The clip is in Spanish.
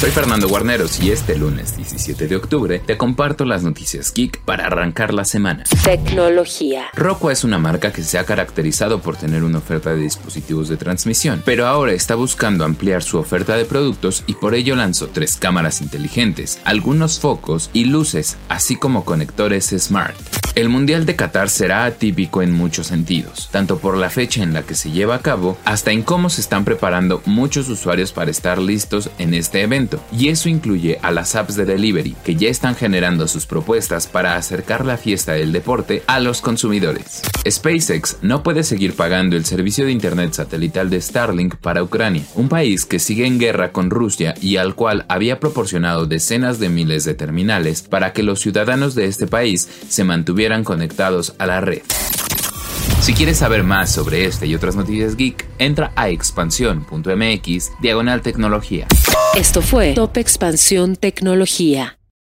Soy Fernando Guarneros y este lunes 17 de octubre te comparto las noticias geek para arrancar la semana. Tecnología. Roku es una marca que se ha caracterizado por tener una oferta de dispositivos de transmisión, pero ahora está buscando ampliar su oferta de productos y por ello lanzó tres cámaras inteligentes, algunos focos y luces, así como conectores smart. El Mundial de Qatar será atípico en muchos sentidos, tanto por la fecha en la que se lleva a cabo, hasta en cómo se están preparando muchos usuarios para estar listos en este evento, y eso incluye a las apps de delivery, que ya están generando sus propuestas para acercar la fiesta del deporte a los consumidores. SpaceX no puede seguir pagando el servicio de Internet satelital de Starlink para Ucrania, un país que sigue en guerra con Rusia y al cual había proporcionado decenas de miles de terminales para que los ciudadanos de este país se mantuvieran conectados a la red. Si quieres saber más sobre este y otras noticias geek, entra a expansión.mx diagonal tecnología. Esto fue Top Expansión Tecnología.